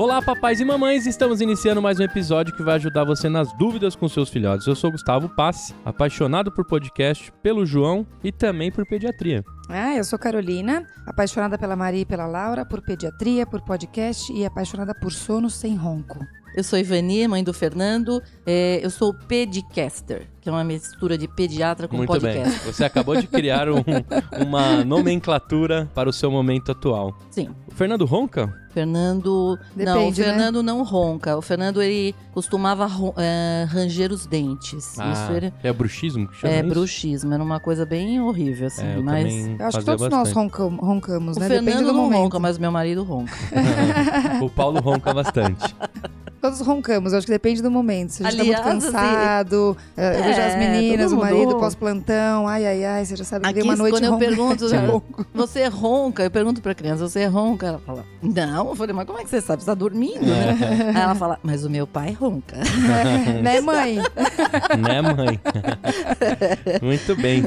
Olá, papais e mamães! Estamos iniciando mais um episódio que vai ajudar você nas dúvidas com seus filhotes. Eu sou Gustavo Passe, apaixonado por podcast, pelo João e também por pediatria. Ah, eu sou Carolina, apaixonada pela Maria e pela Laura, por pediatria, por podcast e apaixonada por sono sem ronco. Eu sou Ivani, mãe do Fernando. É, eu sou pedicaster, que é uma mistura de pediatra com Muito podcast. bem. Você acabou de criar um- uma nomenclatura para o seu momento atual. Sim. O Fernando ronca? Fernando. não, o Depende, né? Fernando não ronca. O Fernando ele costumava é, ranger os dentes. Isso ele, é bruxismo que chama é isso? bruxismo. Era uma coisa bem horrível, assim. É, eu mas. também Eu acho que todos nós bastante. roncam- roncamos, O né? Depende Fernando do não momento. ronca, mas meu marido ronca. o Paulo ronca bastante. Todos roncamos, eu acho que depende do momento. Se a gente Aliás, tá muito cansado, eh, eu vejo as É, meninas, todo o marido pós-plantão, ai, ai, ai, você já sabe que Aqui, uma noite quando eu ronca. pergunto, de ronco. você ronca? Eu pergunto pra criança, você ronca? Ela fala, não. Eu falei, mas como é que você sabe? Você tá dormindo, né? Aí ela fala, mas o meu pai ronca. né, mãe? né, mãe? Muito bem.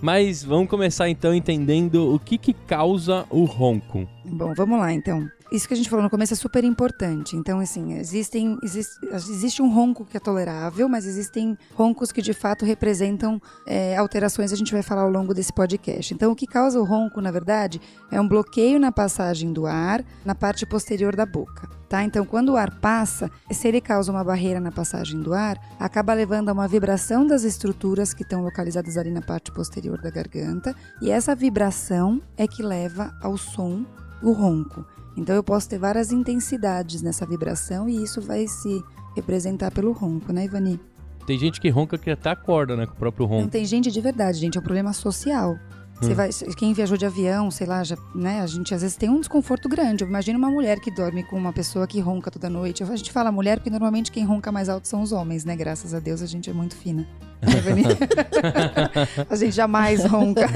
Mas vamos começar então entendendo o que que causa o ronco. Bom, vamos lá então. Isso que a gente falou no começo é super importante. Então, assim, existem, existe, existe um ronco que é tolerável, mas existem roncos que de fato representam é, alterações. A gente vai falar ao longo desse podcast. Então, o que causa o ronco, na verdade, é um bloqueio na passagem do ar na parte posterior da boca. Tá? Então, quando o ar passa, se ele causa uma barreira na passagem do ar, acaba levando a uma vibração das estruturas que estão localizadas ali na parte posterior da garganta, e essa vibração é que leva ao som o ronco. Então eu posso ter várias intensidades nessa vibração e isso vai se representar pelo ronco, né, Ivani? Tem gente que ronca que até acorda, né, com o próprio Não ronco. tem gente de verdade, gente, é um problema social. Você Hum. vai, quem viajou de avião, sei lá, já, né, a gente às vezes tem um desconforto grande. Eu imagino uma mulher que dorme com uma pessoa que ronca toda noite. A gente fala mulher porque normalmente quem ronca mais alto são os homens, né? Graças a Deus a gente é muito fina. Né, Ivani? a gente jamais ronca.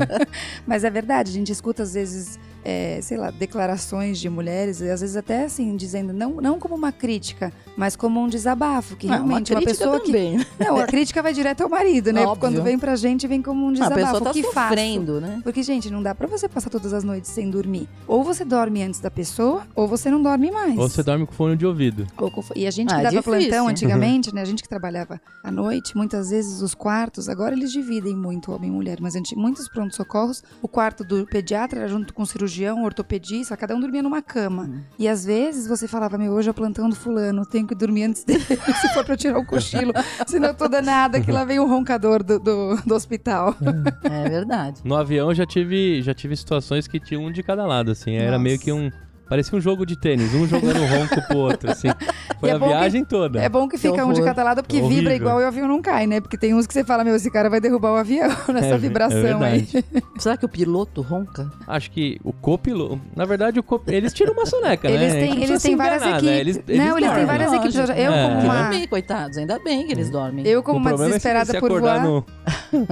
Mas é verdade, a gente escuta às vezes, é, sei lá, declarações de mulheres, e às vezes até assim, dizendo, não, não como uma crítica, mas como um desabafo, que Ah, realmente uma, crítica pessoa que. também. Não, a crítica vai direto ao marido, né? Óbvio. Quando vem pra gente, vem como um A desabafo. pessoa tá o que faço? sofrendo, né? Porque, gente, não dá pra você passar todas as noites sem dormir. Ou você dorme antes da pessoa, ou você não dorme mais. Ou você dorme com fone de ouvido. Ou com- E a gente que Ah, é dava difícil. plantão antigamente, né? A gente que trabalhava à noite, muitas vezes os quartos, agora eles dividem muito homem e mulher, mas antes, muitos prontos-socorros, o quarto do pediatra era junto com o cirurgião, o ortopedista, cada um dormia numa cama. Hum. E às vezes você falava, meu, hoje é o plantão do fulano, tenho que dormir antes dele, se for pra eu tirar o cochilo, senão eu tô danada, que lá vem o roncador do, do, do hospital. É verdade. No avião eu já tive, já tive situações que tinha um de cada lado, assim. Era Nossa. meio que um. Parecia um jogo de tênis, um jogando ronco pro outro, assim. Foi é a bom que- viagem toda. É bom que Que fica um de cada lado, porque Horrível. vibra igual e o avião não cai, né? Porque tem uns que você fala, meu, esse cara vai derrubar o avião nessa É, vibração é aí. Será que o piloto ronca? Acho que o copiloto. Na verdade, o cop... eles tiram uma soneca, né? Eles gente têm, eles têm várias enganar, equipes. né? Eles, não, eles têm dormem. várias equipes. Eu, É. como uma, dormir, coitados. Ainda bem que eles dormem. eu como o uma desesperada é se, se por voar, no.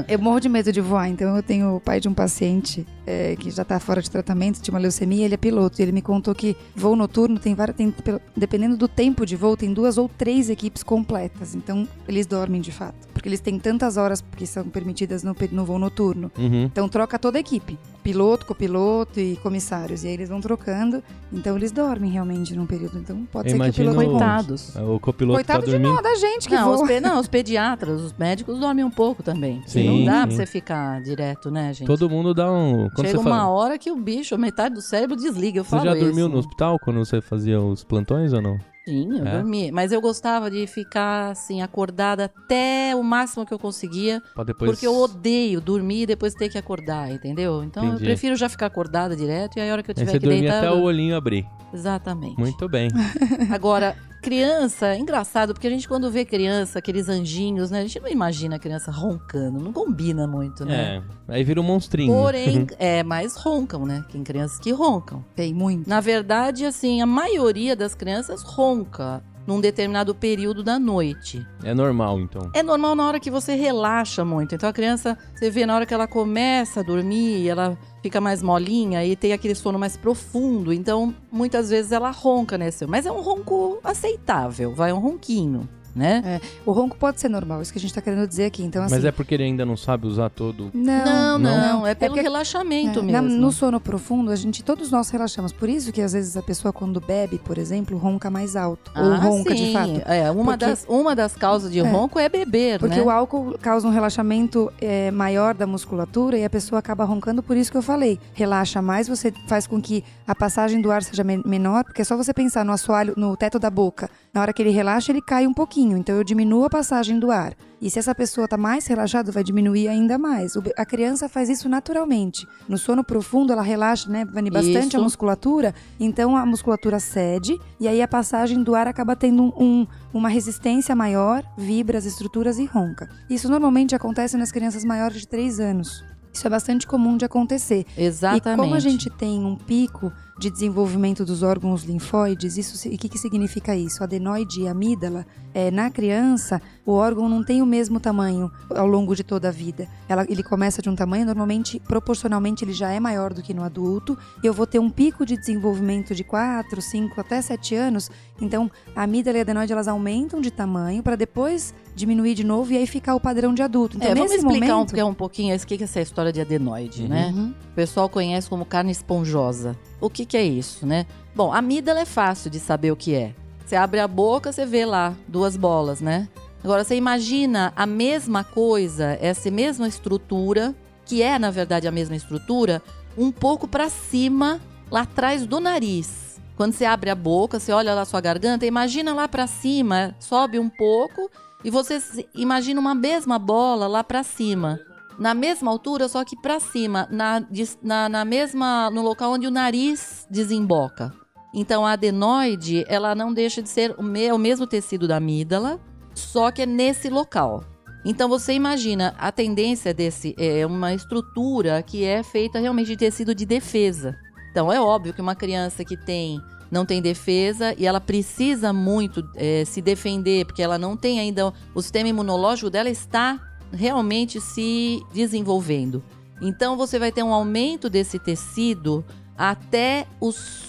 eu morro de medo de voar. Então eu tenho o pai de um paciente é, que já tá fora de tratamento, tinha uma leucemia, ele é piloto. E ele me contou que voo noturno tem várias, tem, dependendo do tempo de voo, tem duas ou três equipes completas. Então eles dormem de fato. Porque eles têm tantas horas que são permitidas no, no voo noturno. Uhum. Então troca toda a equipe. Piloto, copiloto e comissários. E aí eles vão trocando. Então eles dormem realmente num período. Então pode Eu ser que o piloto. Coitados. O copiloto Coitado tá de dormindo. não, da gente que Não voa. os, pe- não, os pediatras, os médicos dormem um pouco também. Sim, não dá sim. pra você ficar direto, né, gente? Todo mundo dá um. Quando Chega você uma fala... hora que o bicho, metade do cérebro desliga. Eu Você falo já dormiu isso. no hospital quando você fazia os plantões ou não? Sim, eu É? dormi. Mas eu gostava de ficar, assim, acordada até o máximo que eu conseguia. Depois. Porque eu odeio dormir e depois ter que acordar, entendeu? Então Entendi. eu prefiro já ficar acordada direto e aí a hora que eu Aí tiver você que deitar. até eu o olhinho abrir. Exatamente. Muito bem. Agora, criança, é engraçado, porque a gente quando vê criança, aqueles anjinhos, né? A gente não imagina a criança roncando, não combina muito, né? É. Aí vira um monstrinho. Porém, é, mas roncam, né? Tem crianças que roncam. Tem muito. Na verdade, assim, a maioria das crianças ronca. num determinado período da noite. É normal, então. É normal na hora que você relaxa muito. Então a criança, você vê na hora que ela começa a dormir, ela fica mais molinha e tem aquele sono mais profundo. Então, muitas vezes ela ronca nesse, mas é um ronco aceitável, vai um ronquinho né? É, o ronco pode ser normal, isso que a gente tá querendo dizer aqui. Então, assim, Mas é porque ele ainda não sabe usar todo. Não, não, não. é pelo porque- relaxamento É, mesmo. na- no sono profundo, a gente, todos nós relaxamos. Por isso que às vezes a pessoa, quando bebe, por exemplo, ronca mais alto. ou Ah, ronca sim. de fato. É, uma, Porque- das, uma das causas de É. ronco é beber, Porque né? o álcool causa um relaxamento é, maior da musculatura e a pessoa acaba roncando, por isso que eu falei. Relaxa mais, você faz com que a passagem do ar seja men- menor, porque é só você pensar no assoalho, no teto da boca. Na hora que ele relaxa, ele cai um pouquinho. Então eu diminuo a passagem do ar. E se essa pessoa está mais relaxada, vai diminuir ainda mais. A criança faz isso naturalmente. No sono profundo, ela relaxa, né, Vani, bastante a Isso. musculatura. Então a musculatura cede e aí a passagem do ar acaba tendo um- um, uma resistência maior, vibra as estruturas e ronca. Isso normalmente acontece nas crianças maiores de 3 anos. Isso é bastante comum de acontecer. Exatamente. E como a gente tem um pico de desenvolvimento dos órgãos linfóides, isso, se- o que, que significa isso? Adenoide e amígdala, é, na criança, o órgão não tem o mesmo tamanho ao longo de toda a vida. Ela- ele começa de um tamanho, normalmente, proporcionalmente, ele já é maior do que no adulto. E eu vou ter um pico de desenvolvimento de 4, 5 até 7 anos. Então, a amígdala e a adenoide, elas aumentam de tamanho para depois diminuir de novo e aí ficar o padrão de adulto. Então, É, vamos explicar momento... um, um pouquinho o que é essa história de adenoide, Uhum. né? O pessoal conhece como carne esponjosa. O que, que é isso, né? Bom, a amígdala é fácil de saber o que é. Você abre a boca, você vê lá duas bolas, né? Agora, você imagina a mesma coisa, essa mesma estrutura, que é, na verdade, a mesma estrutura, um pouco para cima, lá atrás do nariz. Quando você abre a boca, você olha lá sua garganta, imagina lá para cima, sobe um pouco e você imagina uma mesma bola lá para cima na mesma altura, só que para cima, na, na, na mesma, no local onde o nariz desemboca. Então a adenoide, ela não deixa de ser o, me- o mesmo tecido da amígdala, só que é nesse local. Então você imagina, a tendência desse é uma estrutura que é feita realmente de tecido de defesa. Então é óbvio que uma criança que tem não tem defesa e ela precisa muito eh, se defender porque ela não tem ainda o sistema imunológico dela está realmente se desenvolvendo. Então você vai ter um aumento desse tecido até os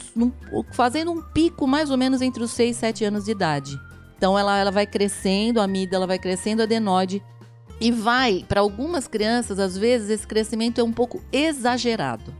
fazendo um pico mais ou menos entre os 6 e 7 anos de idade. Então ela, ela vai crescendo, a amígdala vai crescendo, a adenoide e vai, para algumas crianças, às vezes esse crescimento é um pouco exagerado.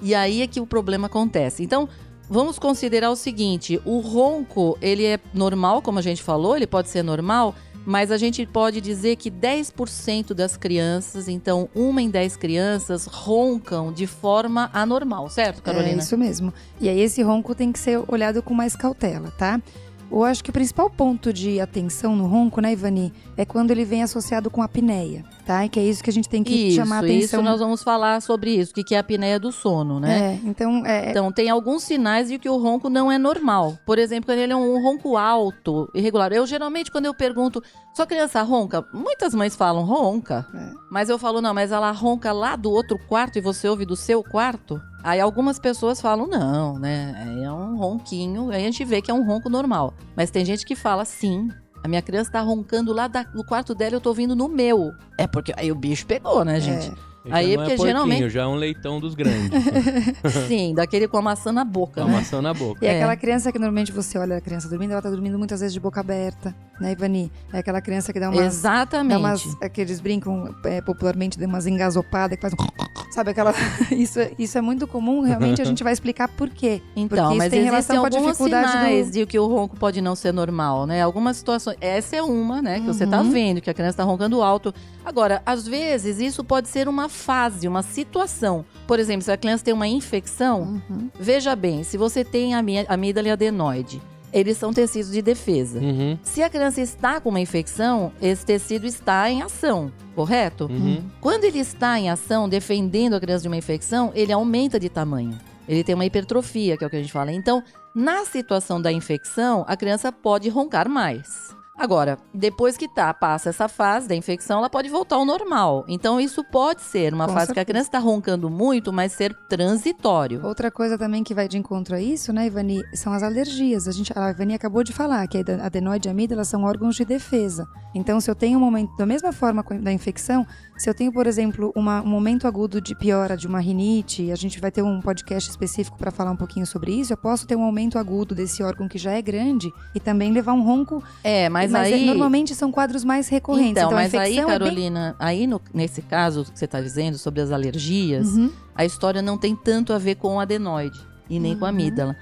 E aí é que o problema acontece. Então, vamos considerar o seguinte, o ronco, ele é normal, como a gente falou, ele pode ser normal, mas a gente pode dizer que 10% das crianças, então uma em 10 crianças, roncam de forma anormal, certo, É Carolina? isso mesmo. E aí esse ronco tem que ser olhado com mais cautela, tá? Eu acho que o principal ponto de atenção no ronco, né, Ivani, é quando ele vem associado com a apneia, tá? E que é isso que a gente tem que isso, chamar a atenção. isso nós vamos falar sobre isso, o que que é a apneia do sono, né? É, então, é, Então, tem alguns sinais de que o ronco não é normal. Por exemplo, quando ele é um ronco alto, irregular. Eu, geralmente, quando eu pergunto, sua criança ronca? Muitas mães falam ronca. É. Mas eu falo, não, mas ela ronca lá do outro quarto e você ouve do seu quarto? Aí algumas pessoas falam, não, né? É um ronquinho. Aí a gente vê que é um ronco normal. Mas tem gente que fala, sim. A minha criança tá roncando lá da- do quarto dela e eu tô ouvindo no meu. É porque aí o bicho pegou, né, gente? Já Aí, não porque é geralmente- já é um leitão dos grandes. Sim, daquele com a maçã na boca, com a né? maçã na boca. E É. aquela criança que normalmente você olha a criança dormindo, ela tá dormindo muitas vezes de boca aberta, né, Ivani? É aquela criança que dá umas. Exatamente. Dá umas, é que eles brincam é, popularmente, dá umas engasopadas que faz um... Sabe aquela... Isso, é- isso é muito comum, realmente a gente vai explicar por quê. Então, Porque isso mas tem relação com a dificuldade sinais do- de que o ronco pode não ser normal, né? Algumas situações. Essa é uma, né? Que você tá Uhum. vendo que a criança tá roncando alto. Agora, às vezes, isso pode ser uma fase, uma situação. Por exemplo, se a criança tem uma infecção, Uhum. veja bem, se você tem amígdala e adenoide, eles são tecidos de defesa. Uhum, Se a criança está com uma infecção, esse tecido está em ação, correto? uhum. Quando ele está em ação, defendendo a criança de uma infecção, ele aumenta de tamanho. Ele tem uma hipertrofia, que é o que a gente fala. Então, na situação da infecção, a criança pode roncar mais. Agora, depois que tá, passa essa fase da infecção, ela pode voltar ao normal. Então, isso pode ser uma Com fase que a certeza. criança está roncando muito, mas ser transitório. Outra coisa também que vai de encontro a isso, né, Ivani, são as alergias. A, gente, a Ivani acabou de falar que a adenoide e a amígdala são órgãos de defesa. Então, se eu tenho um momento, da mesma forma da infecção, se eu tenho, por exemplo, uma- um momento agudo de piora de uma rinite, a gente vai ter um podcast específico para falar um pouquinho sobre isso, eu posso ter um aumento agudo desse órgão que já é grande e também levar um ronco. É, mas, é- aí. normalmente são quadros mais recorrentes. Então, a mas aí, infecção é bem- Carolina, aí no- nesse caso que você está dizendo sobre as alergias, Uhum. a história não tem tanto a ver com o adenoide e nem com a Uhum. amígdala.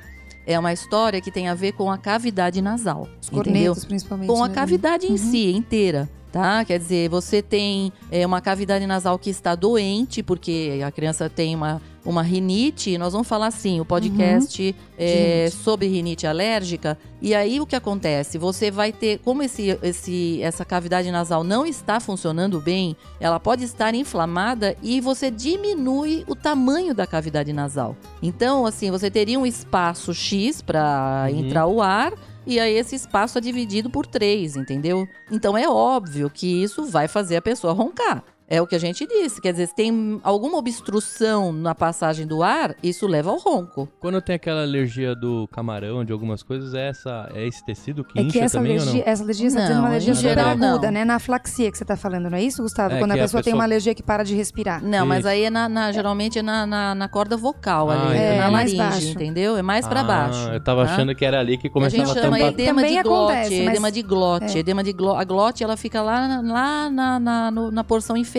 É uma história que tem a ver com a cavidade nasal. Os entendeu? cornetos, principalmente. Com a né, Ivani? cavidade em Uhum. si, inteira. Tá? Quer dizer, você tem é, uma cavidade nasal que está doente, porque a criança tem uma, uma rinite. Nós vamos falar assim: o podcast é, Rinite. sobre rinite alérgica. E aí o que acontece? Você vai ter, como esse, esse, essa cavidade nasal não está funcionando bem, ela pode estar inflamada e você diminui o tamanho da cavidade nasal. Então, assim, você teria um espaço X para Uhum. entrar o ar. E aí esse espaço é dividido por três, entendeu? Então é óbvio que isso vai fazer a pessoa roncar. É o que a gente disse. Quer dizer, se tem alguma obstrução na passagem do ar, isso leva ao ronco. Quando tem aquela alergia do camarão, de algumas coisas, é, essa, é esse tecido que É incha que essa também alergia, ou não? essa alergia você tá Não, dizendo uma alergia geral, aguda, não. né? Na aflaxia que você tá falando, não é isso, Gustavo? É, Quando a que a pessoa, tem pessoa- uma alergia que para de respirar. Não, mas Isso. aí é na, na- geralmente é na, na, na corda vocal Ah, ali, na É, mais laringe, baixo. entendeu? É mais pra Ah, baixo. Eu tava tá? achando que era ali que A começava gente a chama tampar. edema Também de glote, acontece, mas- edema de glote. É. Edema de glote. A glote, ela fica lá, na- lá na, na, na porção inferior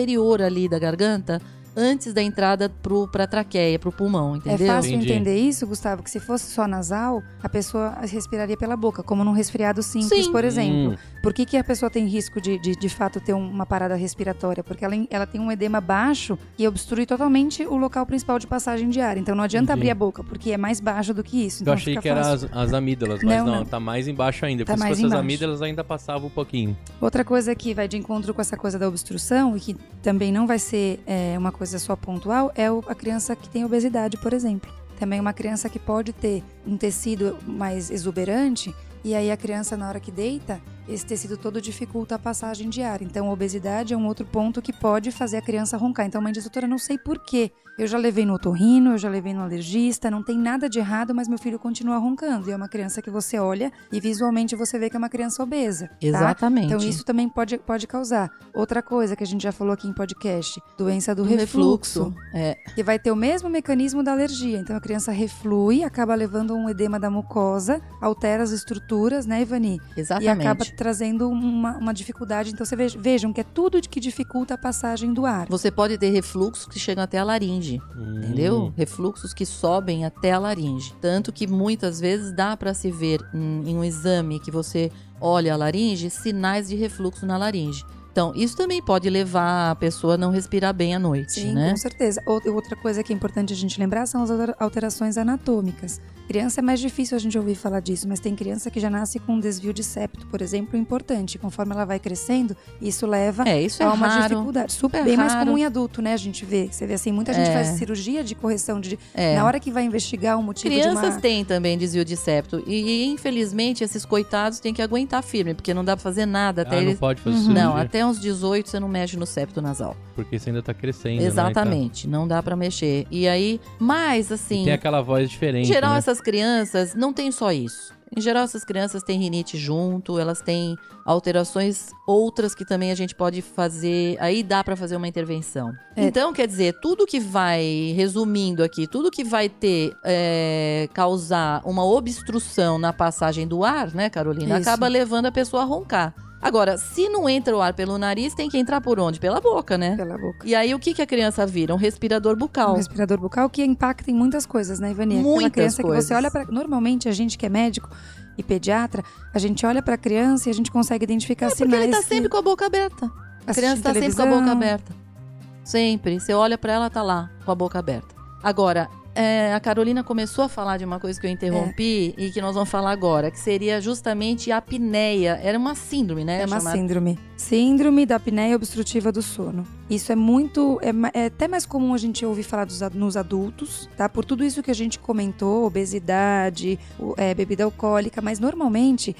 ali da garganta, antes da entrada pro, pra traqueia, pro pulmão, entendeu? É fácil Entendi. entender isso, Gustavo, que se fosse só nasal, a pessoa respiraria pela boca, como num resfriado simples, Sim. por exemplo. Hum. Por que, que a pessoa tem risco de, de, de fato, ter um- uma parada respiratória? Porque ela, ela tem um edema baixo e obstrui totalmente o local principal de passagem de ar. Então não adianta Entendi. abrir a boca, porque é mais baixo do que isso. Eu Então achei fica que era fácil. as, as amígdalas, mas Não, não, não. tá mais embaixo ainda. Tá Porque se mais fosse as embaixo. amígdalas ainda passava um pouquinho. Outra coisa que vai de encontro com essa coisa da obstrução e que também não vai ser é, uma coisa só pontual é a criança que tem obesidade, por exemplo. Também uma criança que pode ter um tecido mais exuberante e aí a criança na hora que deita, esse tecido todo dificulta a passagem de ar. Então a obesidade é um outro ponto que pode fazer a criança roncar. Então a mãe diz, doutora, não sei por quê. Eu já levei no otorrino, eu já levei no alergista, não tem nada de errado, mas meu filho continua roncando. E é uma criança que você olha e visualmente você vê que é uma criança obesa. tá? Exatamente. Então isso também pode, pode causar. Outra coisa que a gente já falou aqui em podcast, doença do, Do refluxo, É, que vai ter o mesmo mecanismo da alergia. Então a criança reflui, acaba levando um edema da mucosa, altera as estruturas, né, Ivani? E exatamente. Trazendo uma, uma dificuldade. Então você veja, vejam que é tudo de que dificulta a passagem do ar. Você pode ter refluxos que chegam até a laringe, Hum. entendeu? Refluxos que sobem até a laringe. Tanto que muitas vezes dá para se ver hum, em um exame que você olha a laringe, sinais de refluxo na laringe. Então, isso também pode levar a pessoa a não respirar bem à noite, Sim, né? com certeza. Ou- Outra coisa que é importante a gente lembrar são as alter- alterações anatômicas. Criança é mais difícil a gente ouvir falar disso, mas tem criança que já nasce com um desvio de septo, por exemplo, importante. Conforme ela vai crescendo, isso leva É, isso é a uma raro. dificuldade. Super, É bem mais raro. comum em adulto, né? A gente vê. Você vê assim, muita gente É. faz cirurgia de correção de. É. Na hora que vai investigar o motivo Crianças de uma. têm também desvio de septo. E, infelizmente, esses coitados têm que aguentar firme, porque não dá pra fazer nada até Ah, não eles. pode fazer Uhum. cirurgia, Não, até uns 18 você não mexe no septo nasal. porque você ainda tá crescendo, né? Exatamente, não dá pra mexer. E aí, mas Tá. assim, E tem aquela voz em diferente, geral né? essas crianças não tem só isso. Em geral essas crianças têm rinite junto, elas têm alterações outras que também a gente pode fazer, aí dá pra fazer uma intervenção. É. Então, quer dizer, tudo que vai, resumindo aqui, tudo que vai ter, é, causar uma obstrução na passagem do ar, né, Carolina, Isso. acaba levando a pessoa a roncar. Agora, se não entra o ar pelo nariz, tem que entrar por onde? Pela boca, né? Pela boca. E aí, o que, que a criança vira? Um respirador Um bucal. respirador bucal que impacta em muitas coisas, né, Ivani? Aquela Muitas criança que coisas. você olha para. Normalmente, a gente que é médico e pediatra, a gente olha pra criança e a gente consegue identificar É porque sinais. ele tá que- sempre com a boca aberta. A criança tá sempre com a boca aberta. Sempre. Você olha pra ela, tá lá, com a boca aberta. Agora, é, a Carolina começou a falar de uma coisa que eu interrompi e que nós vamos falar agora, que seria justamente a apneia. Era uma síndrome, né? É uma chamada? síndrome. Síndrome da apneia obstrutiva do sono. Isso é muito. É, é até mais comum a gente ouvir falar dos nos adultos, tá? Por tudo isso que a gente comentou, obesidade, é, bebida alcoólica, mas normalmente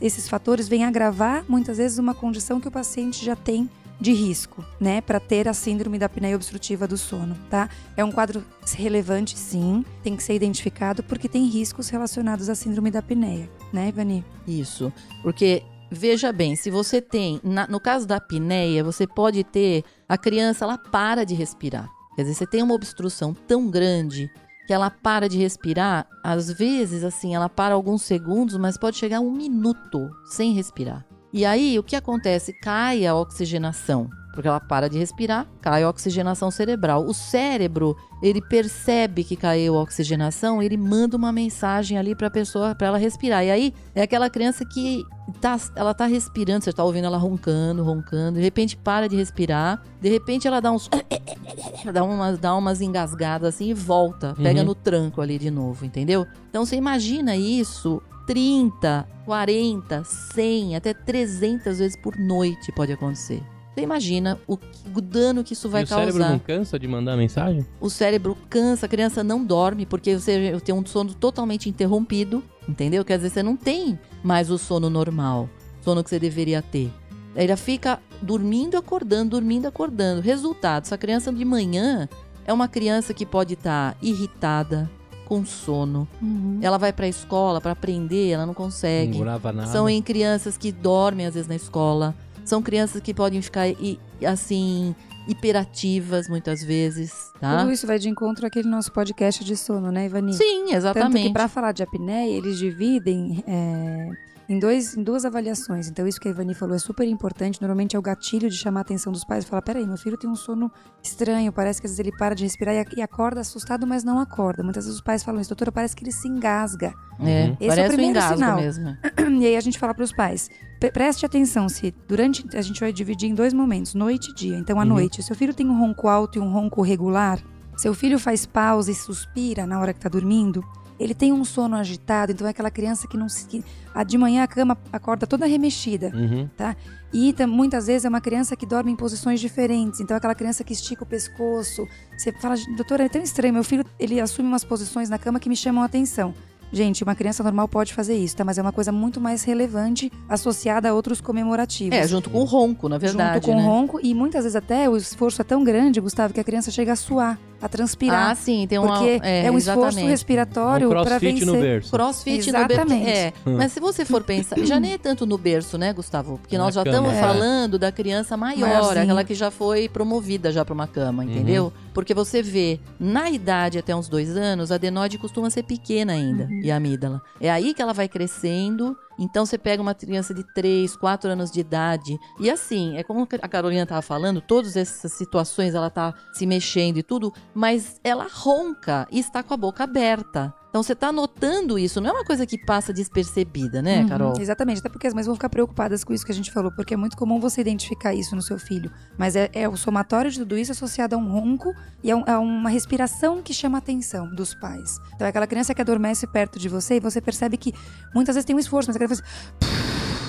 esses fatores vêm agravar muitas vezes uma condição que o paciente já tem de risco, né, para ter a síndrome da apneia obstrutiva do sono, tá? É um quadro relevante, sim, tem que ser identificado porque tem riscos relacionados à síndrome da apneia, né, Ivani? Isso. Porque, veja bem, se você tem. na- no caso da apneia, você pode ter. A criança, ela para de respirar. Quer dizer, você tem uma obstrução tão grande que ela para de respirar. Às vezes, assim, ela para alguns segundos, mas pode chegar um minuto sem respirar. E aí, o que acontece? Cai a oxigenação. Porque ela para de respirar, cai a oxigenação cerebral. O cérebro, ele percebe que caiu a oxigenação, ele manda uma mensagem ali para a pessoa, para ela respirar. E aí, é aquela criança que tá, ela tá respirando, você tá ouvindo ela roncando, roncando, de repente para de respirar, de repente ela dá uns dá umas, dá umas engasgadas assim e volta, pega Uhum. no tranco ali de novo, entendeu? Então você imagina isso 30, 40, 100, até 300 vezes por noite pode acontecer. Você imagina o, que- o dano que isso vai e o cérebro causar. não cansa de mandar mensagem? O cérebro cansa, a criança não dorme, porque você tem um sono totalmente interrompido, entendeu? Quer dizer, você não tem mais o sono normal, sono que você deveria ter. Ela fica dormindo, acordando, dormindo, acordando. Resultado, essa criança de manhã é uma criança que pode estar irritada, com sono. Ela vai pra escola para aprender, ela não consegue. Não grava nada. São em crianças que dormem às vezes na escola. São crianças que podem ficar assim hiperativas muitas vezes, tá? Tudo isso vai de encontro àquele nosso podcast de sono, né, Ivani? Sim, Tanto exatamente. que para falar de apneia, eles dividem é, em, dois, em duas avaliações. Então, isso que a Ivani falou é super importante. Normalmente é o gatilho de chamar a atenção dos pais e falar: peraí, meu filho tem um sono estranho, parece que às vezes ele para de respirar e, e acorda assustado, mas não acorda. Muitas vezes os pais falam isso, doutora, parece que ele se engasga. É, Uhum. Esse é o parece um primeiro engasgo sinal. mesmo. E aí a gente fala para os pais: pre- preste atenção se durante a gente vai dividir em dois momentos, noite e dia. Então à Uhum. noite, seu filho tem um ronco alto e um ronco regular, seu filho faz pausa e suspira na hora que tá dormindo, ele tem um sono agitado, então é aquela criança que não se que, a de manhã a cama acorda toda remexida. Uhum. E tam- muitas vezes é uma criança que dorme em posições diferentes. Então, é aquela criança que estica o pescoço. Você fala, doutora, é tão estranho. Meu filho, ele assume umas posições na cama que me chamam a atenção. Gente, uma criança normal pode fazer isso, tá? Mas é uma coisa muito mais relevante associada a outros comemorativos. É, junto com o ronco, na verdade, Junto com né? o ronco. E muitas vezes até o esforço é tão grande, Gustavo, que a criança chega a suar, a transpirar. Ah, sim, tem uma porque é, um esforço exatamente. respiratório um para crossfit vencer. no berço. Crossfit no Exatamente. berço. É, mas se você for pensar, já nem é tanto no berço, né, Gustavo? Porque Na nós já cama, estamos é. falando da criança maior, aquela que já foi promovida já para uma cama, Uhum. entendeu? Porque você vê, na idade até uns dois anos, a adenoide costuma ser pequena ainda, Uhum. e a amígdala. É aí que ela vai crescendo. Então você pega uma criança de 3, 4 anos de idade. E assim, é como a Carolina tava falando, todas essas situações ela tá se mexendo e tudo, mas ela ronca e está com a boca aberta. Então você tá notando isso, não é uma coisa que passa despercebida, né, Uhum, Carol? Exatamente, até porque as mães vão ficar preocupadas com isso que a gente falou, porque é muito comum você identificar isso no seu filho. Mas é, é o somatório de tudo isso associado a um ronco e a, um- a uma respiração que chama a atenção dos pais. Então é aquela criança que adormece perto de você e você percebe que muitas vezes tem um esforço, mas a criança faz.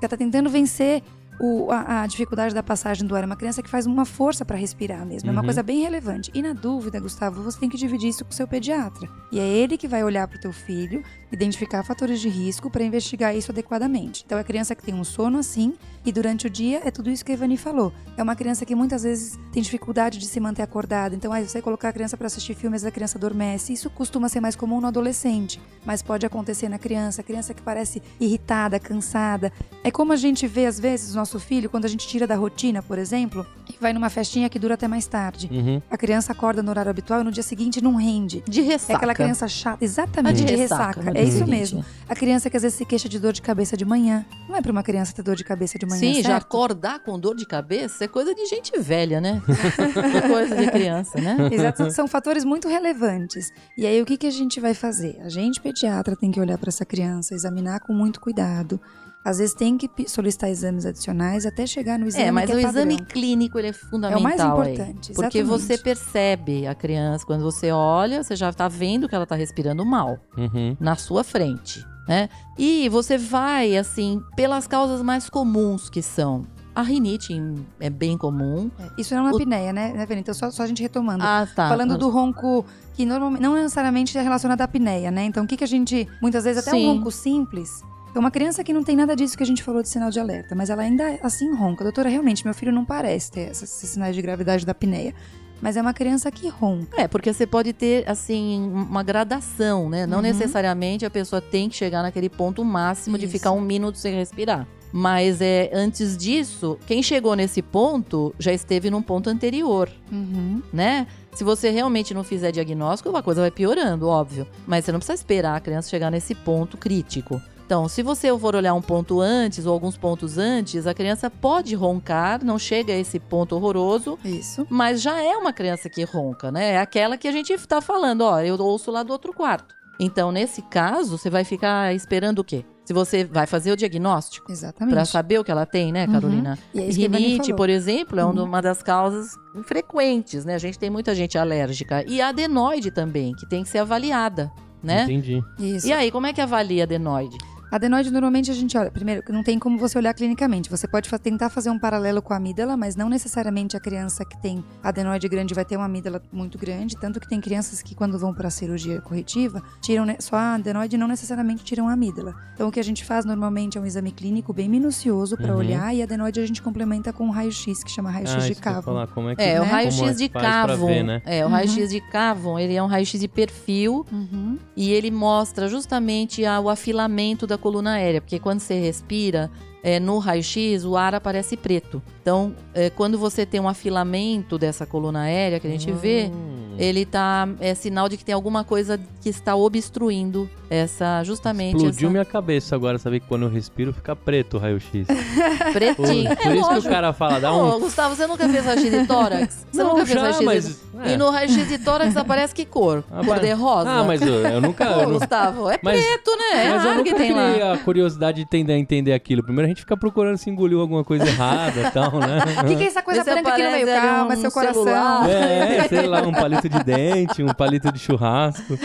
Ela tá tentando vencer o- a, a dificuldade da passagem do ar. É uma criança que faz uma força para respirar mesmo. É uma Uhum. coisa bem relevante. E na dúvida, Gustavo, você tem que dividir isso com o seu pediatra. E é ele que vai olhar para o teu filho, identificar fatores de risco para investigar isso adequadamente. Então, é a criança que tem um sono assim, e durante o dia é tudo isso que a Ivani falou. É uma criança que muitas vezes tem dificuldade de se manter acordada. Então, aí você colocar a criança para assistir filmes, a criança adormece. Isso costuma ser mais comum no adolescente, mas pode acontecer na criança. A criança que parece irritada, cansada. É como a gente vê, às vezes, o nosso filho, quando a gente tira da rotina, por exemplo, e vai numa festinha que dura até mais tarde. Uhum. A criança acorda no horário habitual e no dia seguinte não rende. De É ressaca. aquela criança chata, exatamente, de ressaca. É isso seguinte. mesmo. A criança que às vezes se queixa de dor de cabeça de manhã. Não é para uma criança ter dor de cabeça de manhã, Sim, certo? já acordar com dor de cabeça é coisa de gente velha, né? é coisa de criança, né? Exato, são fatores muito relevantes. E aí, o que, que a gente vai fazer? A gente, pediatra, tem que olhar para essa criança, examinar com muito cuidado, às vezes tem que solicitar exames adicionais até chegar no exame É, mas que o é padrão. exame clínico ele é fundamental. aí. importante, Porque exatamente. você percebe a criança, quando você olha, você já tá vendo que ela tá respirando mal Uhum. na sua frente, né? E você vai, assim, pelas causas mais comuns que são. A rinite é bem comum. É, Isso é uma O- apneia, né, né? Então, só, só a gente retomando. Ah, tá. Falando do ronco que normalmente não necessariamente é relacionado à apneia, né? Então, o que, que a gente. Muitas vezes, até Sim. um ronco simples. Então, uma criança que não tem nada disso que a gente falou de sinal de alerta, mas ela ainda assim ronca. Doutora, realmente, meu filho não parece ter esses, sinais de gravidade da apneia. Mas é uma criança que ronca. É, porque você pode ter, assim, uma gradação, né? Não Uhum. necessariamente a pessoa tem que chegar naquele ponto máximo de Isso. ficar um minuto sem respirar. Mas é antes disso, quem chegou nesse ponto já esteve num ponto anterior, Uhum. né? Se você realmente não fizer diagnóstico, a coisa vai piorando, óbvio. Mas você não precisa esperar a criança chegar nesse ponto crítico. Então, se você for olhar um ponto antes ou alguns pontos antes, a criança pode roncar, não chega a esse ponto horroroso, Isso. mas já é uma criança que ronca, né? É aquela que a gente tá falando, ó, eu ouço lá do outro quarto. Então, nesse caso, você vai ficar esperando o quê? Se você vai fazer o diagnóstico Exatamente. Pra saber o que ela tem, né, Uhum. Carolina? E é Rinite, por exemplo, é Uhum. uma das causas frequentes, né? A gente tem muita gente alérgica. E a adenoide também, que tem que ser avaliada, né? Entendi. Isso. E aí, como é que avalia a adenoide? Adenoide, normalmente a gente olha. Primeiro, não tem como você olhar clinicamente. Você pode tentar fazer um paralelo com a amígdala, mas não necessariamente a criança que tem adenoide grande vai ter uma amígdala muito grande. Tanto que tem crianças que, quando vão para a cirurgia corretiva, tiram só a adenoide e não necessariamente tiram a amígdala. Então, o que a gente faz normalmente é um exame clínico bem minucioso para Uhum. olhar e a adenoide a gente complementa com um raio-x, que chama raio-x Ah, de cavo. falar, como é que É, o né? raio-x como é de Cavon. ver, né? É, o Uhum. raio-x de Cavon, ele é um raio-x de perfil Uhum. e ele mostra justamente a- o afilamento da coluna aérea, porque quando você respira é, no raio-x, o ar aparece preto. Então, é, quando você tem um afilamento dessa coluna aérea que a gente vê, Hum. ele tá é sinal de que tem alguma coisa que está obstruindo essa justamente Explodiu essa minha cabeça agora, saber que quando eu respiro fica preto o raio-x. Por, pretinho. por é isso que o lógico. cara fala, dá Ô, um... Gustavo, você nunca fez raio-x de tórax? Você Não, nunca fez já, raio-x mas... de... é. E no raio-x de tórax aparece que cor? Ah, cor de rosa? Ah, mas eu, eu nunca... Ô, eu não- Gustavo, é Mas- preto, né? É Mas eu nunca que tem lá. a curiosidade de entender, entender aquilo. Primeiro gente fica procurando se engoliu alguma coisa errada e tal, né? O que, que é essa coisa Vê se branca aqui no meio? Calma, um seu coração. celular. É, sei lá, um palito de dente, um palito de churrasco.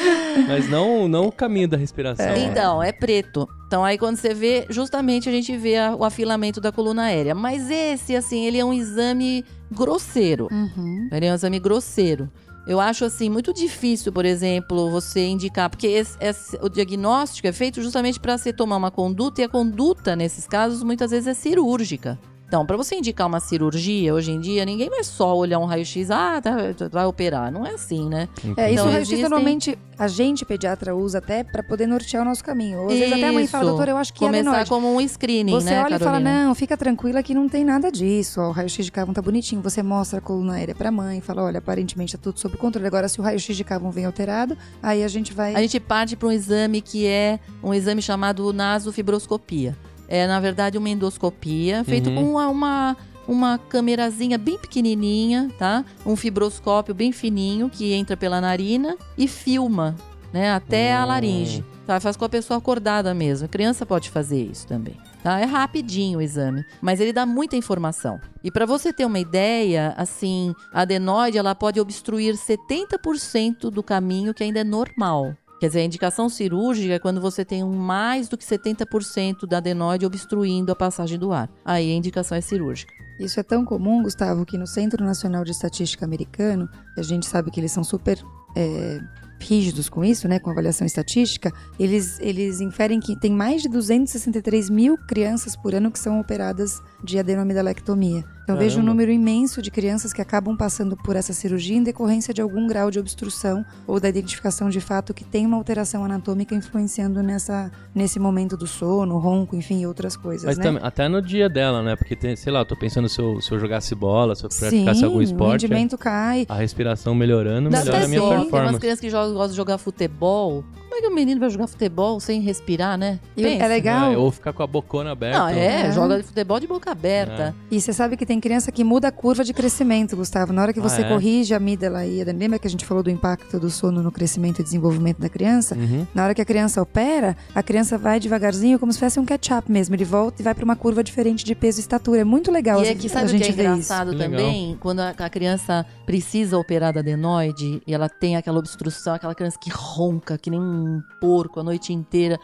Mas não, não o caminho da respiração. né? Então, é preto. Então aí quando você vê, justamente a gente vê a- o afilamento da coluna aérea. Mas esse, assim, ele é um exame grosseiro. Uhum. Ele é um exame grosseiro. Eu acho, assim, muito difícil, por exemplo, você indicar, porque esse- esse- o diagnóstico é feito justamente para você tomar uma conduta, e a conduta, nesses casos, muitas vezes é cirúrgica. Então, para você indicar uma cirurgia, hoje em dia, ninguém vai só olhar um raio-x, ah, tá, vai operar. Não é assim, né? É, isso Então, o raio-x existem- normalmente a gente, pediatra, usa até pra poder nortear o nosso caminho. Ou às vezes até a mãe fala, Isso. doutora, eu acho que é Começar adenoide. como um screening, Você né, olha e fala, Carolina? não, fica tranquila que não tem nada disso. Ó, o raio-x de cavum tá bonitinho. Você mostra a coluna aérea pra mãe, fala, olha, aparentemente tá tudo sob controle. Agora, se o raio-x de cavum vem alterado, aí a gente vai... A gente parte para um exame que é um exame chamado nasofibroscopia. É, na verdade, uma endoscopia, feito Uhum. com uma, uma, uma câmerazinha bem pequenininha, tá? Um fibroscópio bem fininho que entra pela narina e filma, né? Até a Hum. laringe. Tá? Faz com a pessoa acordada mesmo. A criança pode fazer isso também. Tá? É rapidinho o exame, mas ele dá muita informação. E para você ter uma ideia, assim, a adenoide ela pode obstruir 70% do caminho que ainda é normal. Quer dizer, a indicação cirúrgica é quando você tem um mais do que 70% da adenoide obstruindo a passagem do ar. Aí a indicação é cirúrgica. Isso é tão comum, Gustavo, que no Centro Nacional de Estatística americano, a gente sabe que eles são super é, rígidos com isso, né, com avaliação estatística, eles, eles inferem que tem mais de 263 mil crianças por ano que são operadas de adenomidalectomia. Então, vejo um número imenso de crianças que acabam passando por essa cirurgia em decorrência de algum grau de obstrução ou da identificação de fato que tem uma alteração anatômica influenciando nessa, nesse momento do sono, ronco, enfim, outras coisas, Mas né? também, até no dia dela, né? Porque, tem, sei lá, eu tô pensando se eu, se eu jogasse bola, se eu praticasse Sim, algum o esporte, rendimento cai. a respiração melhorando, Dá melhora a minha sim. Tem umas performance. crianças que jogam, gostam de jogar futebol. Como é que o menino vai jogar futebol sem respirar, né? É legal. É, ou ficar com a bocona aberta. Não, é, É. joga de futebol de boca aberta. E você sabe que tem criança que muda a curva de crescimento, Gustavo. Na hora que você Ah, é? corrige a amígdala e a lembra que a gente falou do impacto do sono no crescimento e desenvolvimento da criança? Uhum. Na hora que a criança opera, a criança vai devagarzinho, como se fosse um catch-up mesmo. Ele volta e vai para uma curva diferente de peso e estatura. É muito legal E a, é que a sabe o gente que é isso. engraçado Que legal. também? Quando a, a criança precisa operar da adenoide e ela tem aquela obstrução, aquela criança que ronca que nem um porco a noite inteira.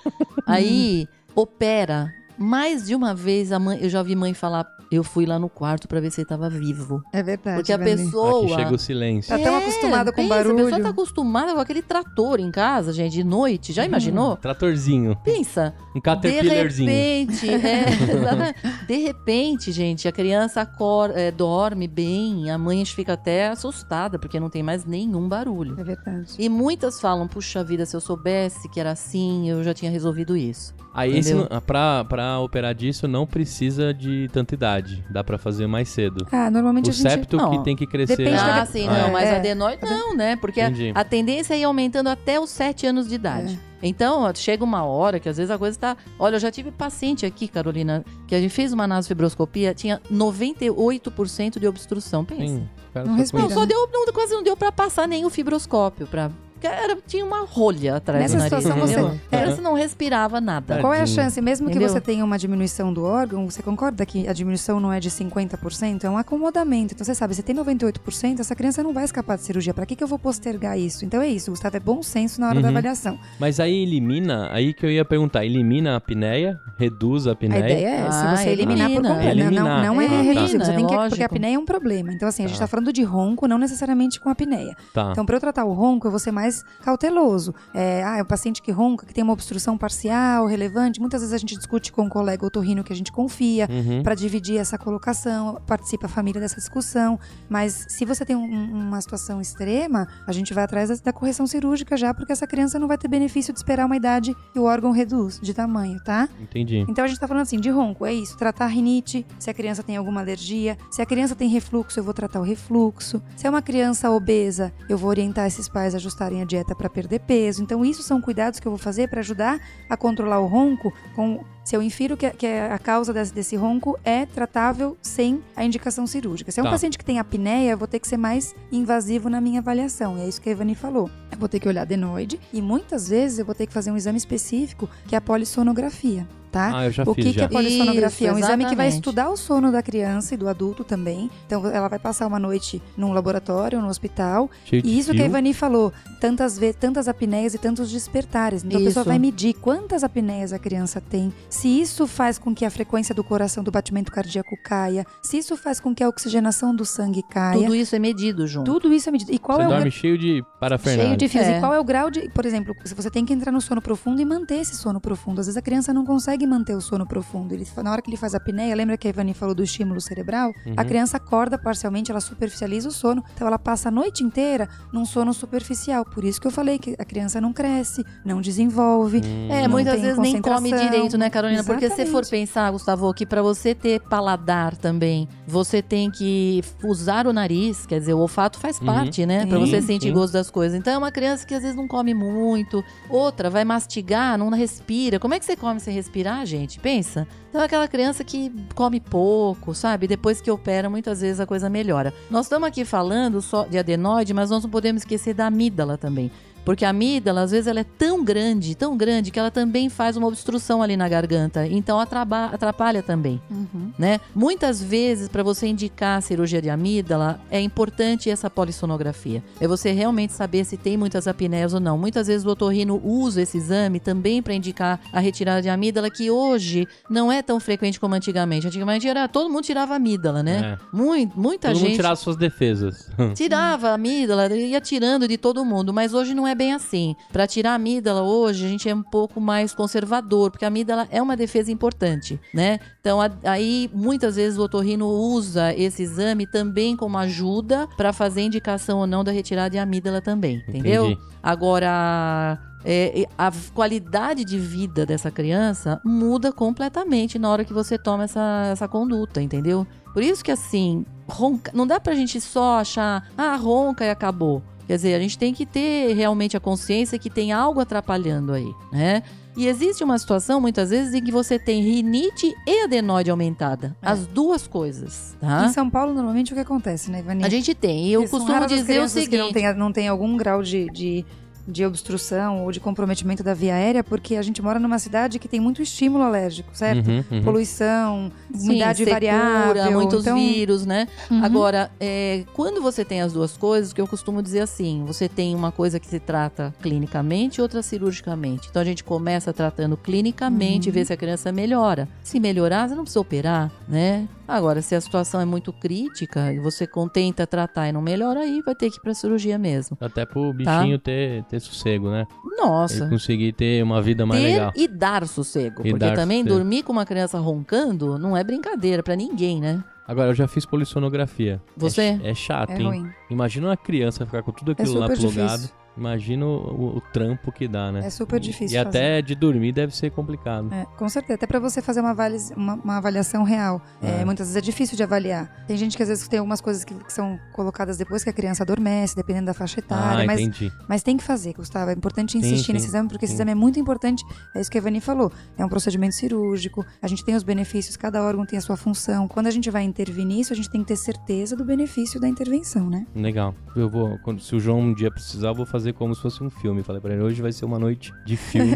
Aí opera. Mais de uma vez a mãe, eu já ouvi mãe falar, eu fui lá no quarto pra ver se ele tava vivo. É verdade. Porque a Vani. pessoa Aqui chega o silêncio. Tá tão acostumada com pensa, A pessoa barulho. tá acostumada com aquele trator em casa, gente, de noite. Já imaginou? Tratorzinho. Pensa. Um De caterpillarzinho. repente, é, de repente, gente, a criança acor- é, dorme bem, a mãe fica até assustada, porque não tem mais nenhum barulho. É verdade. E muitas falam, puxa vida, se eu soubesse que era assim, eu já tinha resolvido isso. Aí, Entendeu? não- pra, pra operar disso, não precisa de tanta idade. Dá pra fazer mais cedo. Ah, normalmente O a gente... septo não, que tem que crescer. depende da- Ah, sim, Ah, não, é. mas É. a adenoide não, né? Porque a, a tendência é ir aumentando até os 7 anos de idade. Então, ó, chega uma hora que às vezes a coisa tá. Olha, eu já tive paciente aqui, Carolina, que a gente fez uma nasofibroscopia, tinha 98% de obstrução. Pensa. Sim, Não Não, só deu, não, quase não deu pra passar nem o fibroscópio. Pra, porque era, tinha uma rolha atrás Nessa do nariz. situação, você-? A criança não respirava nada. É. Qual é a chance, mesmo que Entendeu? você tenha uma diminuição do órgão, você concorda que a diminuição não é de 50%? É um acomodamento. Então você sabe, se tem 98%, essa criança não vai escapar de cirurgia. Pra que, que eu vou postergar isso? Então é isso, Gustavo, é bom senso na hora da Uhum. avaliação. Mas aí elimina, aí que eu ia perguntar, elimina a apneia, reduz a A apneia. ideia é essa, Ah, você eliminar por elimina. completo. Não, Eliminar. não, não é, É, reduzir, você tem é que, porque a apneia é um problema. Então assim, a gente Tá. tá falando de ronco, não necessariamente com apneia. Tá. Então, para eu tratar o ronco, eu vou ser mais cauteloso. É, ah, é um paciente que ronca, que tem uma obstrução parcial, relevante. Muitas vezes a gente discute com um colega otorrino que a gente confia Uhum. para dividir essa colocação, participa a família dessa discussão. Mas se você tem um- uma situação extrema, a gente vai atrás da, da correção cirúrgica já, porque essa criança não vai ter benefício de esperar uma idade que o órgão reduz de tamanho, tá? Entendi. Então a gente tá falando assim, de ronco, é isso, tratar a rinite, se a criança tem alguma alergia, se a criança tem refluxo, eu vou tratar o refluxo. Se é uma criança obesa, eu vou orientar esses pais a ajustarem a dieta para perder peso. Então isso são cuidados que eu vou fazer para ajudar a controlar o ronco com se eu infiro que, que a causa desse, desse ronco é tratável sem a indicação cirúrgica. Se é um Tá. paciente que tem apneia, eu vou ter que ser mais invasivo na minha avaliação. E é isso que a Ivani falou. Eu vou ter que olhar adenoide e muitas vezes eu vou ter que fazer um exame específico, que é a polissonografia, tá? Ah, eu já o fiz que, que já. é polissonografia? é um Isso, exame que vai estudar o sono da criança e do adulto também. Então, ela vai passar uma noite num laboratório, no hospital. Cheio E isso que a. Ivani falou, tantas vezes, tantas apneias e tantos despertares. Então, a pessoa Isso. vai medir quantas apneias a criança tem, se isso faz com que a frequência do coração, do batimento cardíaco caia, se isso faz com que a oxigenação do sangue caia. Tudo isso é medido junto. Tudo isso é medido. E qual Você é o dorme cheio de parafernália. Cheio de fios. É. E qual é o grau de. Por exemplo, se você tem que entrar no sono profundo e manter esse sono profundo. Às vezes a criança não consegue manter o sono profundo. Ele, na hora que ele faz a apneia, lembra que a Ivani falou do estímulo cerebral? A Uhum. criança acorda parcialmente, ela superficializa o sono. Então ela passa a noite inteira num sono superficial. Por isso que eu falei que a criança não cresce, não desenvolve. Hum. É, muitas tem vezes nem come direito, né, Carolina? Porque se Exatamente. for pensar, Gustavo, que pra você ter paladar também, você tem que usar o nariz, quer dizer, o olfato faz Uhum. parte, né? Pra Sim, você sentir sim. gosto das coisas. Então é uma criança que às vezes não come muito, outra vai mastigar, não respira. Como é que você come sem respirar, gente? Pensa. Então é aquela criança que come pouco, sabe? Depois que opera, muitas vezes a coisa melhora. Nós estamos aqui falando só de adenoide, mas nós não podemos esquecer da amígdala também. Porque a amígdala, às vezes, ela é tão grande, tão grande, que ela também faz uma obstrução ali na garganta. Então atraba- atrapalha também, Uhum. né? Muitas vezes, para você indicar a cirurgia de amígdala, é importante essa polissonografia. É você realmente saber se tem muitas apneias ou não. Muitas vezes o otorrino usa esse exame também para indicar a retirada de amígdala, que hoje não é tão frequente como antigamente. Antigamente era todo mundo tirava amígdala, né? É. Mui- muita Todo gente mundo tirar suas defesas. Tirava a amígdala, ia tirando de todo mundo, mas hoje não é bem assim. Para tirar a amígdala hoje, a gente é um pouco mais conservador, porque a amígdala é uma defesa importante, né? Então, a- aí muitas vezes o otorrino usa esse exame também como ajuda para fazer indicação ou não da retirada de amígdala também, entendeu? Entendi. Agora, é, é, a qualidade de vida dessa criança muda completamente na hora que você toma essa, essa conduta, entendeu? Por isso que assim, ronca, não dá pra gente só achar, ah, ronca e acabou. Quer dizer, a gente tem que ter realmente a consciência que tem algo atrapalhando aí, né? E existe uma situação, muitas vezes, em que você tem rinite e adenoide aumentada. É. As duas coisas, tá? Em São Paulo, normalmente, o que acontece, né, Ivani? A gente tem. E eu Porque costumo dizer o crianças que não seguinte. tem, não tem algum grau de, de, de obstrução ou de comprometimento da via aérea, porque a gente mora numa cidade que tem muito estímulo alérgico, certo? Uhum, uhum. Poluição, umidade variável. muitos então, vírus, né? Uhum. Agora, é, quando você tem as duas coisas, que eu costumo dizer assim, você tem uma coisa que se trata clinicamente e outra cirurgicamente. Então a gente começa tratando clinicamente e Uhum. vê se a criança melhora. Se melhorar, você não precisa operar, né? Agora, se a situação é muito crítica e você contenta tratar e não melhora, aí vai ter que ir pra cirurgia mesmo. Até pro bichinho ter, ter sossego, né? Nossa. Ele conseguir ter uma vida mais ter legal. e dar sossego. E porque dar também sossego. dormir com uma criança roncando não é brincadeira pra ninguém, né? Agora, eu já fiz polissonografia. Você? É, é chato, É hein? ruim. Imagina uma criança ficar com tudo É aquilo lá super plugado. difícil. Imagina o, o trampo que dá, né? É super difícil E fazer. até de dormir deve ser complicado. É, com certeza. Até pra você fazer uma, uma- uma avaliação real. É, É. muitas vezes é difícil de avaliar. Tem gente que às vezes tem algumas coisas que, que são colocadas depois que a criança adormece, dependendo da faixa etária. ah, mas, entendi. mas tem que fazer, Gustavo. É importante Sim, insistir sim, nesse exame, porque esse sim. exame é muito importante. É isso que a Evani falou. É um procedimento cirúrgico, a gente tem os benefícios, cada órgão tem a sua função. Quando a gente vai intervir nisso, a gente tem que ter certeza do benefício da intervenção, né? Legal. Eu vou, quando, se o João um dia precisar, eu vou fazer como se fosse um filme. Falei pra ele, hoje vai ser uma noite de filme.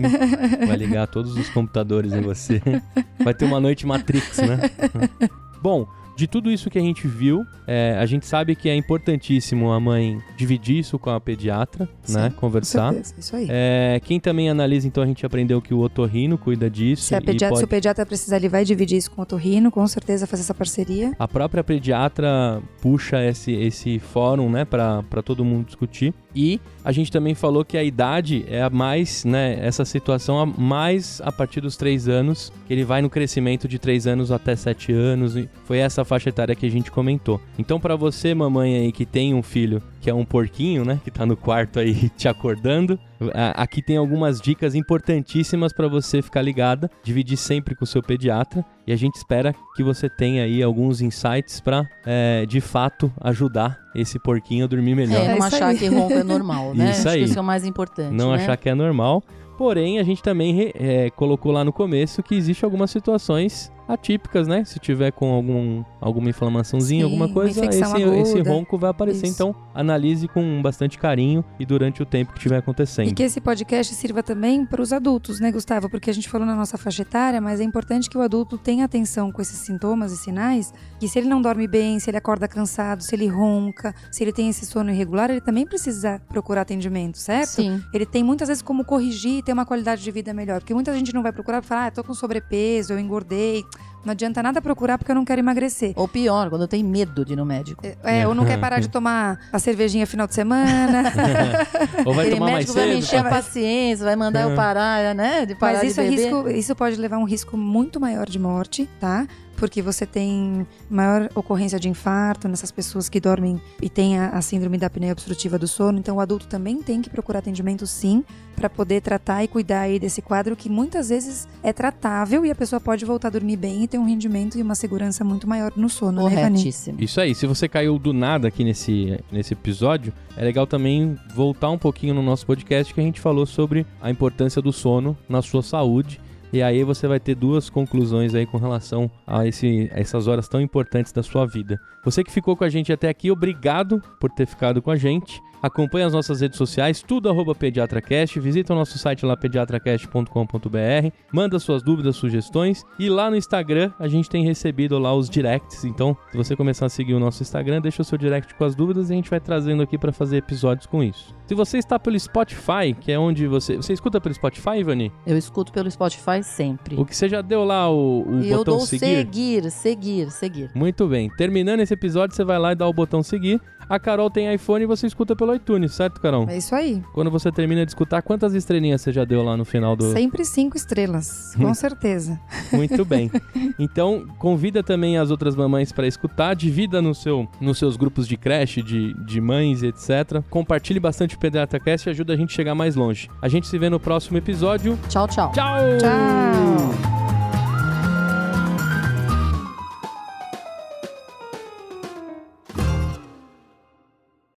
vai ligar todos os computadores em você. vai ter uma noite Matrix, né? Bom, de tudo isso que a gente viu, é, a gente sabe que é importantíssimo a mãe dividir isso com a pediatra, né? Com Conversar. certeza, isso aí. É, quem também analisa, então a gente aprendeu que o otorrino cuida disso. Se, a pediatra, pode- se o pediatra precisar, ele vai dividir isso com o otorrino, com certeza fazer essa parceria. A própria pediatra puxa esse, esse fórum, né, pra todo mundo discutir. E a gente também falou que a idade é a mais, né, essa situação a mais a partir dos três anos, que ele vai no crescimento de três anos até sete anos. E foi essa faixa etária que a gente comentou. Então, pra você, mamãe aí, que tem um filho que é um porquinho, né, que tá no quarto aí te acordando, aqui tem algumas dicas importantíssimas pra você ficar ligada, dividir sempre com o seu pediatra. E a gente espera que você tenha aí alguns insights pra, é, de fato, ajudar esse porquinho a dormir melhor. É, não achar aí. que ronco é normal, né? Isso Acho aí. que isso é o mais importante. não né? achar que é normal. Porém, a gente também é, colocou lá no começo que existe algumas situações atípicas, né? Se tiver com algum, alguma inflamaçãozinha, Sim, alguma uma coisa, esse, esse ronco vai aparecer. Isso. Então, analise com bastante carinho e durante o tempo que estiver acontecendo. E que esse podcast sirva também para os adultos, né, Gustavo? Porque a gente falou na nossa faixa etária, mas é importante que o adulto tenha atenção com esses sintomas e sinais, que se ele não dorme bem, se ele acorda cansado, se ele ronca, se ele tem esse sono irregular, ele também precisa procurar atendimento, certo? Sim. Ele tem muitas vezes como corrigir e ter uma qualidade de vida melhor. Porque muita gente não vai procurar e falar, ah, tô com sobrepeso, eu engordei. Não adianta nada procurar porque eu não quero emagrecer. Ou pior, quando tem medo de ir no médico. É, ou não quer parar de tomar a cervejinha final de semana. Ou vai Aquele tomar mais médico vai me encher a paciência, vai mandar eu parar, né? De parar Mas isso, de é beber. risco, isso pode levar a um risco muito maior de morte, tá? Porque você tem maior ocorrência de infarto nessas pessoas que dormem e têm a, a síndrome da apneia obstrutiva do sono. Então, o adulto também tem que procurar atendimento, sim, para poder tratar e cuidar aí desse quadro que muitas vezes é tratável e a pessoa pode voltar a dormir bem e ter um rendimento e uma segurança muito maior no sono, né? Corretíssimo. Isso aí, se você caiu do nada aqui nesse, nesse episódio, é legal também voltar um pouquinho no nosso podcast que a gente falou sobre a importância do sono na sua saúde. E aí você vai ter duas conclusões aí com relação a, esse, a essas horas tão importantes da sua vida. Você que ficou com a gente até aqui, obrigado por ter ficado com a gente. Acompanhe as nossas redes sociais, tudo arroba PediatraCast. Visita o nosso site lá, pediatracast.com.br. Manda suas dúvidas, sugestões. E lá no Instagram, a gente tem recebido lá os directs. Então, se você começar a seguir o nosso Instagram, deixa o seu direct com as dúvidas e a gente vai trazendo aqui para fazer episódios com isso. Se você está pelo Spotify, que é onde você... Você escuta pelo Spotify, Ivani? Eu escuto pelo Spotify sempre. O que você já deu lá o, o e eu botão dou seguir? seguir, seguir, seguir. Muito bem. Terminando esse episódio, você vai lá e dá o botão seguir. A Carol tem iPhone e você escuta pelo iTunes, certo, Carol? É isso aí. Quando você termina de escutar, quantas estrelinhas você já deu lá no final do. Sempre cinco estrelas, com certeza. Muito bem. Então, convida também as outras mamães para escutar, divida no seu, nos seus grupos de creche, de, de mães, etc. Compartilhe bastante o PediatraCast e ajuda a gente a chegar mais longe. A gente se vê no próximo episódio. Tchau, tchau. Tchau! Tchau!